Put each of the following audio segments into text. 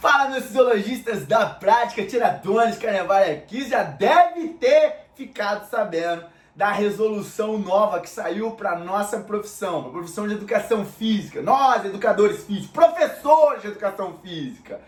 Fala, meus fisiologistas da prática, tiradores, carnaval aqui, já deve ter ficado sabendo da resolução nova que saiu para nossa profissão, a profissão de educação física. Nós, educadores físicos, professores de educação física.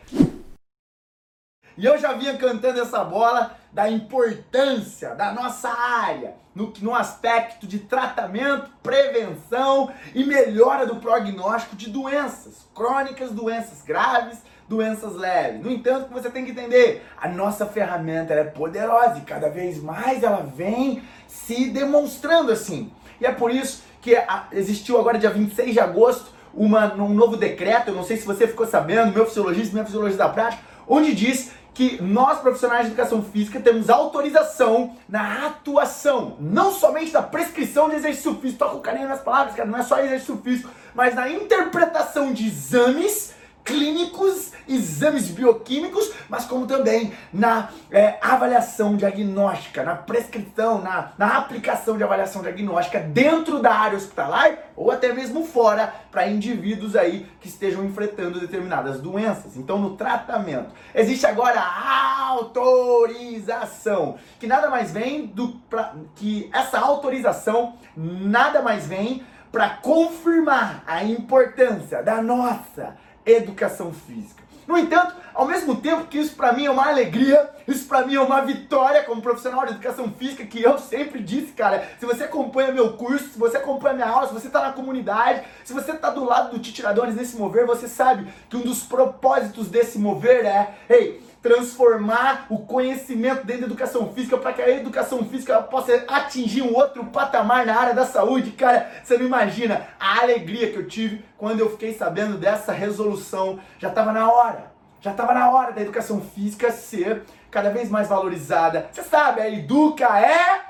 E eu já vinha cantando essa bola da importância da nossa área no, no aspecto de tratamento, prevenção e melhora do prognóstico de doenças crônicas, doenças graves, doenças leves. No entanto, você tem que entender, a nossa ferramenta é poderosa e cada vez mais ela vem se demonstrando assim. E é por isso que existiu agora dia 26 de agosto uma, um novo decreto, eu não sei se você ficou sabendo, meu fisiologista, minha fisiologista da prática, onde diz que nós, profissionais de educação física, temos autorização na atuação, não somente da prescrição de exercício físico, toca o carinho nas palavras, cara, não é só exercício físico, mas na interpretação de exames clínicos, exames bioquímicos, mas como também na é, avaliação diagnóstica, na prescrição, na, na aplicação de avaliação diagnóstica dentro da área hospitalar ou até mesmo fora para indivíduos aí que estejam enfrentando determinadas doenças. Então, no tratamento, existe agora a autorização, que nada mais vem do pra, que essa autorização nada mais vem para confirmar a importância da nossa educação física. No entanto, ao mesmo tempo que isso para mim é uma alegria, isso para mim é uma vitória como profissional de educação física, que eu sempre disse, cara, se você acompanha meu curso, se você acompanha minha aula, se você está na comunidade, se você está do lado do Titiradores nesse mover, você sabe que um dos propósitos desse mover é, ei, transformar o conhecimento dentro da educação física para que a educação física possa atingir um outro patamar na área da saúde. Cara, você não imagina a alegria que eu tive quando eu fiquei sabendo dessa resolução. Já estava na hora. Já estava na hora da educação física ser cada vez mais valorizada. Você sabe, a Educa é.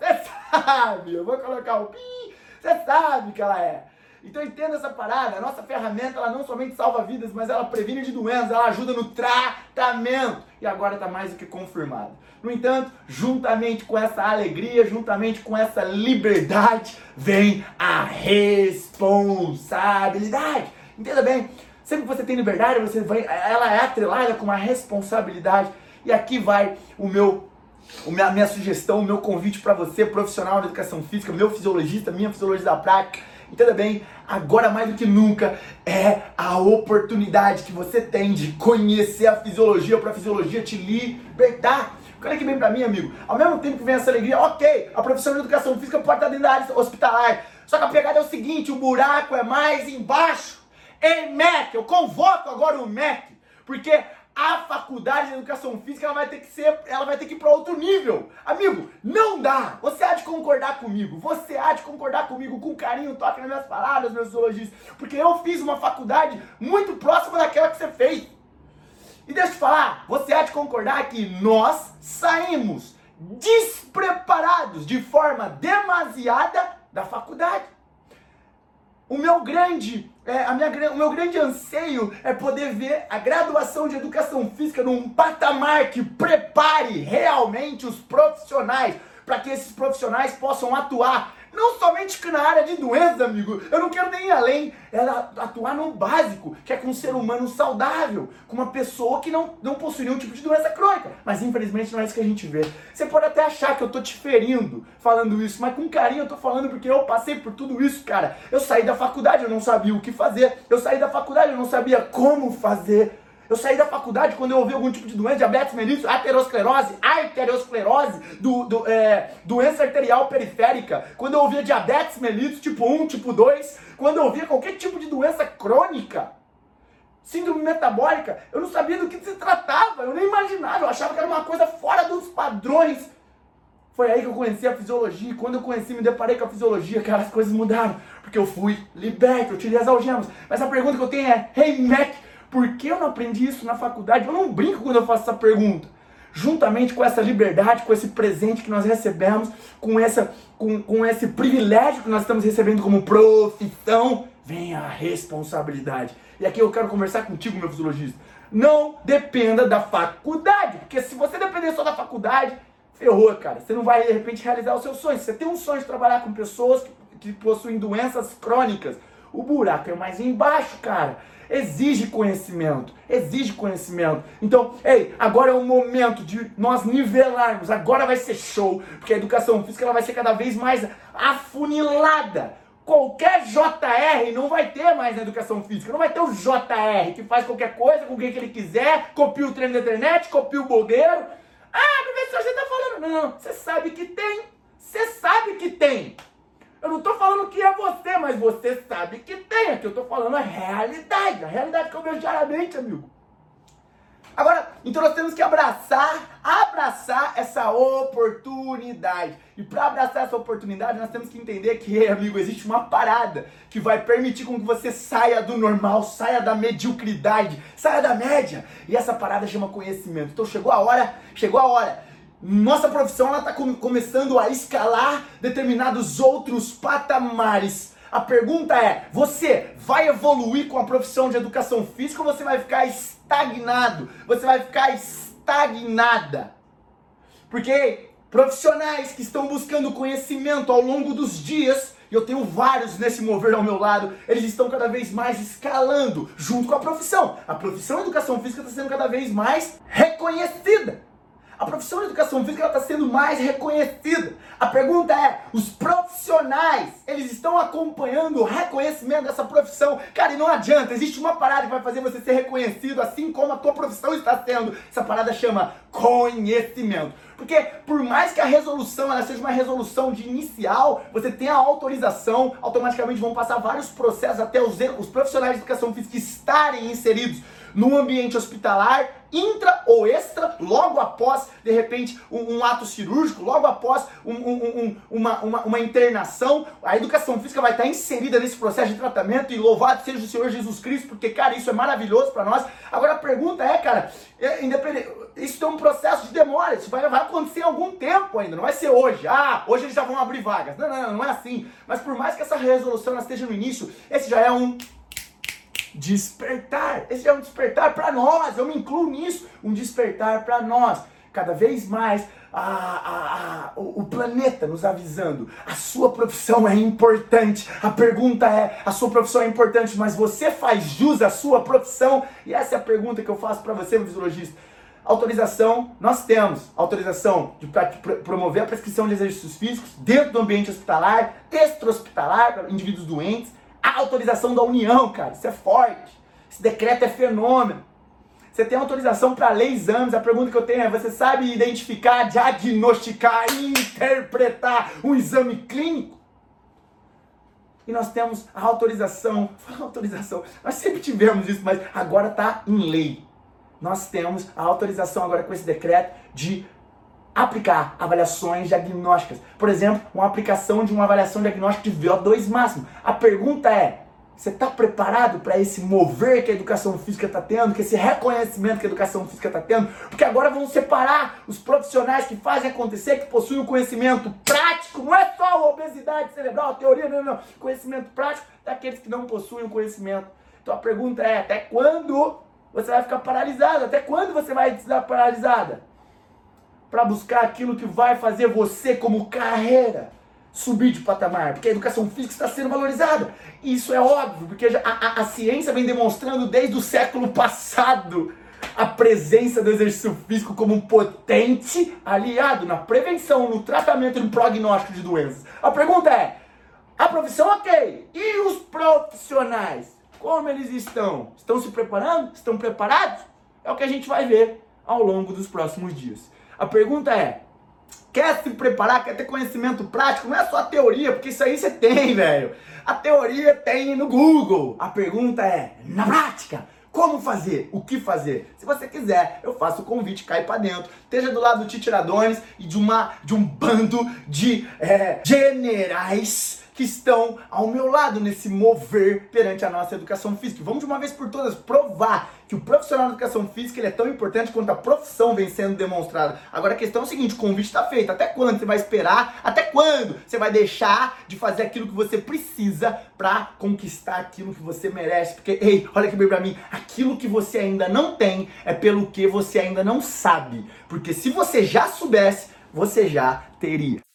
Você sabe, eu vou colocar o pi. Você sabe que ela é. Então entenda essa parada, a nossa ferramenta ela não somente salva vidas, mas ela previne de doenças, ela ajuda no tratamento. E agora está mais do que confirmado. No entanto, juntamente com essa alegria, juntamente com essa liberdade, vem a responsabilidade. Entenda bem, sempre que você tem liberdade, você vai, ela é atrelada com uma responsabilidade. E aqui vai o meu a minha, minha sugestão, o meu convite para você, profissional de educação física, meu fisiologista, minha fisiologista da prática, Entenda bem, agora mais do que nunca é a oportunidade que você tem de conhecer a fisiologia para a fisiologia te libertar. Olha que bem para mim, amigo. Ao mesmo tempo que vem essa alegria, ok, a profissão de educação física pode estar dentro da área hospitalar. Só que a pegada é o seguinte: o buraco é mais embaixo. Ei, MEC, eu convoco agora o MEC, porque a faculdade de educação física ela vai ter que ser, ela vai ter que ir para outro nível. Amigo, não dá. Você há de concordar comigo. Você há de concordar comigo com carinho, toque nas minhas palavras, meus zoologistas, porque eu fiz uma faculdade muito próxima daquela que você fez. E deixa eu te falar, você há de concordar que nós saímos despreparados de forma demasiada da faculdade. O meu grande, é, a minha, o meu grande anseio é poder ver a graduação de educação física num patamar que prepare realmente os profissionais para que esses profissionais possam atuar não somente na área de doenças, amigo. Eu não quero nem ir além. Ela atuar no básico, que é com um ser humano saudável, com uma pessoa que não, não possui nenhum tipo de doença crônica. Mas infelizmente não é isso que a gente vê. Você pode até achar que eu tô te ferindo falando isso, mas com carinho eu tô falando porque eu passei por tudo isso, cara. Eu saí da faculdade, eu não sabia o que fazer. Eu saí da faculdade, eu não sabia como fazer. Eu saí da faculdade quando eu ouvi algum tipo de doença, diabetes mellitus, aterosclerose, arteriosclerose, do, do, é, doença arterial periférica. Quando eu ouvia diabetes mellitus tipo 1, tipo 2, quando eu ouvia qualquer tipo de doença crônica, síndrome metabólica, eu não sabia do que se tratava, eu nem imaginava, eu achava que era uma coisa fora dos padrões. Foi aí que eu conheci a fisiologia, e quando eu conheci, me deparei com a fisiologia, cara, as coisas mudaram, porque eu fui liberto, eu tirei as algemas. Mas a pergunta que eu tenho é, hey Mac, por que eu não aprendi isso na faculdade? Eu não brinco quando eu faço essa pergunta. Juntamente com essa liberdade, com esse presente que nós recebemos, com, essa, com, com esse privilégio que nós estamos recebendo como profissão, vem a responsabilidade. E aqui eu quero conversar contigo, meu fisiologista. Não dependa da faculdade, porque se você depender só da faculdade, ferrou, cara. Você não vai, de repente, realizar os seus sonhos. Você tem um sonho de trabalhar com pessoas que, que possuem doenças crônicas. O buraco é mais embaixo, cara. exige conhecimento, exige conhecimento. Então, ei, agora é o momento de nós nivelarmos, agora vai ser show, porque a educação física ela vai ser cada vez mais afunilada. Qualquer JR não vai ter mais na educação física, não vai ter o JR que faz qualquer coisa com quem que ele quiser, copia o treino da internet, copia o blogueiro. Ah, professor, você tá falando. Não, você sabe que tem. Você sabe que tem. Eu não tô falando que é você, mas você sabe que tem. Aqui eu tô falando a realidade. A realidade que eu vejo diariamente, amigo. Agora, então nós temos que abraçar, abraçar essa oportunidade. E para abraçar essa oportunidade, nós temos que entender que, amigo, existe uma parada que vai permitir com que você saia do normal, saia da mediocridade, saia da média. E essa parada chama conhecimento. Então chegou a hora, chegou a hora nossa profissão está começando a escalar determinados outros patamares. A pergunta é: você vai evoluir com a profissão de educação física ou você vai ficar estagnado? Você vai ficar estagnada? Porque profissionais que estão buscando conhecimento ao longo dos dias, e eu tenho vários nesse mover ao meu lado, eles estão cada vez mais escalando junto com a profissão. A profissão de educação física está sendo cada vez mais reconhecida. A profissão de educação física está sendo mais reconhecida. A pergunta é: os profissionais, eles estão acompanhando o reconhecimento dessa profissão? Cara, e não adianta, existe uma parada que vai fazer você ser reconhecido, assim como a tua profissão está sendo. Essa parada chama conhecimento. Porque por mais que a resolução ela seja uma resolução de inicial, você tem a autorização, automaticamente vão passar vários processos até os, os profissionais de educação física estarem inseridos no ambiente hospitalar, intra ou extra, logo após, de repente, um, um ato cirúrgico, logo após um, um, uma, uma, uma, internação, a educação física vai estar inserida nesse processo de tratamento e louvado seja o Senhor Jesus Cristo, porque, cara, isso é maravilhoso para nós. Agora a pergunta é, cara, é, isso é um processo de demora, isso vai, vai acontecer em algum tempo ainda, não vai ser hoje. Ah, hoje eles já vão abrir vagas. Não, não, não, não é assim. Mas por mais que essa resolução esteja no início, esse já é um despertar. Esse é um despertar para nós, eu me incluo nisso. Um despertar para nós. Cada vez mais a, a, a, o, planeta nos avisando: a sua profissão é importante. A pergunta é: a sua profissão é importante, mas você faz jus à sua profissão? E essa é a pergunta que eu faço para você, fisiologista. Autorização, nós temos autorização de promover a prescrição de exercícios físicos dentro do ambiente hospitalar, extra-hospitalar, para indivíduos doentes, autorização da União, cara. Isso é forte. Esse decreto é fenômeno. Você tem autorização para ler exames. A pergunta que eu tenho é: você sabe identificar, diagnosticar e interpretar um exame clínico? E nós temos a autorização. Autorização. Nós sempre tivemos isso, mas agora está em lei. Nós temos a autorização agora com esse decreto de aplicar avaliações diagnósticas. Por exemplo, uma aplicação de uma avaliação diagnóstica de VO2 máximo. A pergunta é: você está preparado para esse mover que a educação física está tendo, que esse reconhecimento que a educação física está tendo? Porque agora vão separar os profissionais que fazem acontecer, que possuem o conhecimento prático, não é só a obesidade cerebral, teoria, não, não, conhecimento prático daqueles que não possuem o conhecimento. Então a pergunta é: até quando você vai ficar paralisado? Até quando você vai estar paralisada? Para buscar aquilo que vai fazer você, como carreira, subir de patamar, porque a educação física está sendo valorizada. Isso é óbvio, porque a, a, a ciência vem demonstrando desde o século passado a presença do exercício físico como um potente aliado na prevenção, no tratamento e no prognóstico de doenças. A pergunta é: a profissão ok, e os profissionais? Como eles estão? Estão se preparando? Estão preparados? É o que a gente vai ver ao longo dos próximos dias. A pergunta é: quer se preparar, quer ter conhecimento prático? Não é só teoria, porque isso aí você tem, velho. A teoria tem no Google. A pergunta é: na prática, como fazer? O que fazer? Se você quiser, eu faço o convite, cai para dentro. Esteja do lado do Titiradones e de, uma, de um bando de é, generais que estão ao meu lado nesse mover perante a nossa educação física. Vamos de uma vez por todas provar que o profissional de educação física ele é tão importante quanto a profissão vem sendo demonstrada. Agora a questão é o seguinte, o convite está feito. Até quando você vai esperar? Até quando você vai deixar de fazer aquilo que você precisa para conquistar aquilo que você merece? Porque, ei, olha aqui bem para mim, aquilo que você ainda não tem é pelo que você ainda não sabe. Porque se você já soubesse, você já teria.